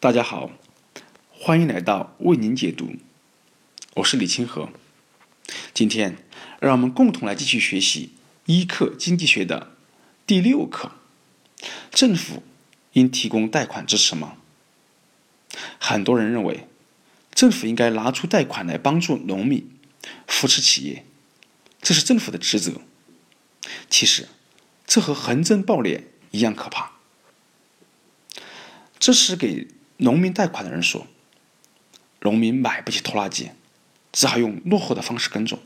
大家好，欢迎来到为您解读，我是李清河。今天，让我们共同来继续学习一课经济学的第六课：政府应提供贷款支持吗？很多人认为，政府应该拿出贷款来帮助农民、扶持企业，这是政府的职责。其实，这和横征暴敛一样可怕。这是给。农民贷款的人说：“农民买不起拖拉机，只好用落后的方式耕种。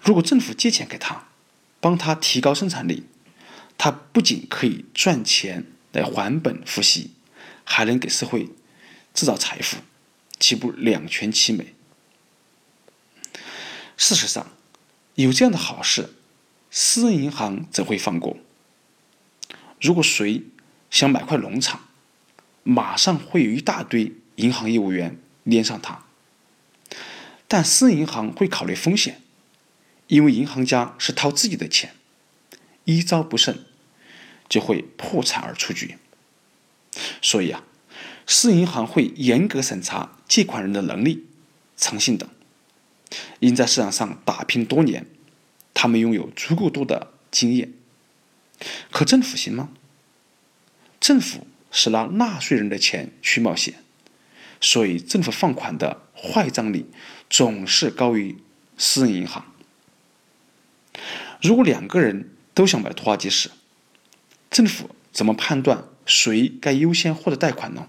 如果政府借钱给他，帮他提高生产力，他不仅可以赚钱来还本付息，还能给社会制造财富，岂不两全其美？”事实上，有这样的好事，私人银行怎会放过？如果谁想买块农场，马上会有一大堆银行业务员连上他，但私人银行会考虑风险，因为银行家是掏自己的钱，一招不慎就会破产而出局。所以啊，私人银行会严格审查借款人的能力、诚信等，因在市场上打拼多年，他们拥有足够多的经验。可政府行吗？政府。是拿纳税人的钱去冒险，所以政府放款的坏账率总是高于私人银行。如果两个人都想买拖拉机时，政府怎么判断谁该优先获得贷款呢？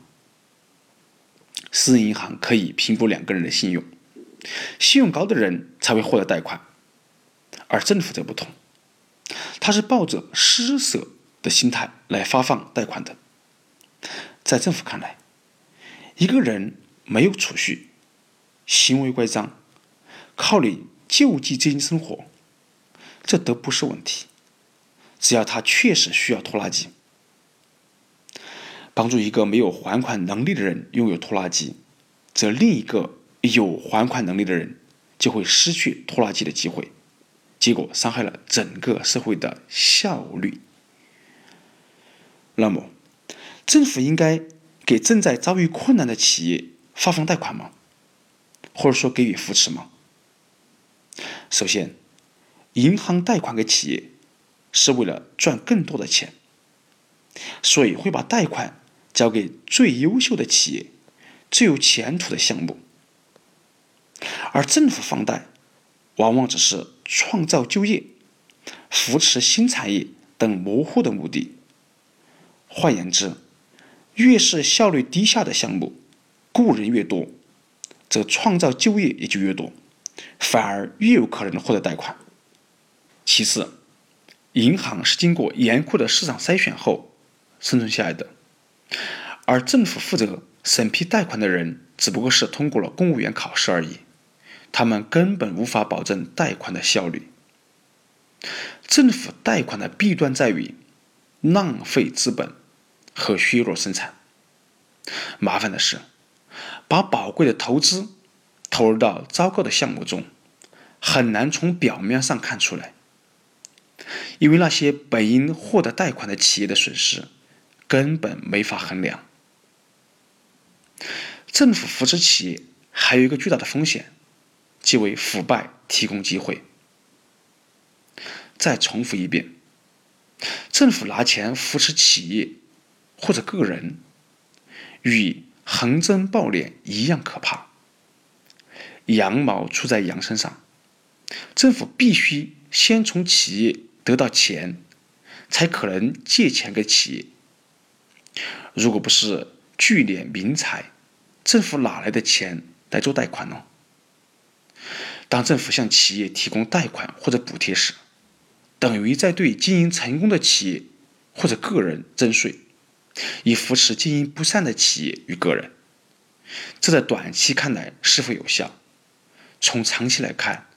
私人银行可以评估两个人的信用，信用高的人才会获得贷款，而政府则不同，他是抱着施舍的心态来发放贷款的。在政府看来，一个人没有储蓄，行为乖张，靠你救济资金生活，这都不是问题。只要他确实需要拖拉机，帮助一个没有还款能力的人拥有拖拉机，则另一个有还款能力的人就会失去拖拉机的机会，结果伤害了整个社会的效率。那么，政府应该给正在遭遇困难的企业发放贷款吗？或者说给予扶持吗？首先，银行贷款给企业是为了赚更多的钱，所以会把贷款交给最优秀的企业、最有前途的项目。而政府放贷，往往只是创造就业、扶持新产业等模糊的目的。换言之，越是效率低下的项目，雇人越多，则创造就业也就越多，反而越有可能获得贷款。其次，银行是经过严酷的市场筛选后生存下来的，而政府负责审批贷款的人只不过是通过了公务员考试而已，他们根本无法保证贷款的效率。政府贷款的弊端在于浪费资本。和削弱生产。麻烦的是，把宝贵的投资投入到糟糕的项目中，很难从表面上看出来，因为那些本应获得贷款的企业的损失根本没法衡量。政府扶持企业还有一个巨大的风险，即为腐败提供机会。再重复一遍，政府拿钱扶持企业。或者个人与横征暴敛一样可怕。羊毛出在羊身上，政府必须先从企业得到钱，才可能借钱给企业。如果不是聚敛民财，政府哪来的钱来做贷款呢？当政府向企业提供贷款或者补贴时，等于在对经营成功的企业或者个人征税。以扶持经营不善的企业与个人，这在短期看来是否有效？从长期来看，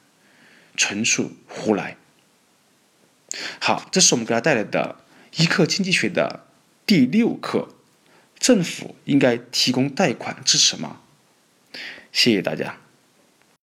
纯属胡来。好，这是我们给大家带来的一课经济学的第六课：政府应该提供贷款支持吗？谢谢大家。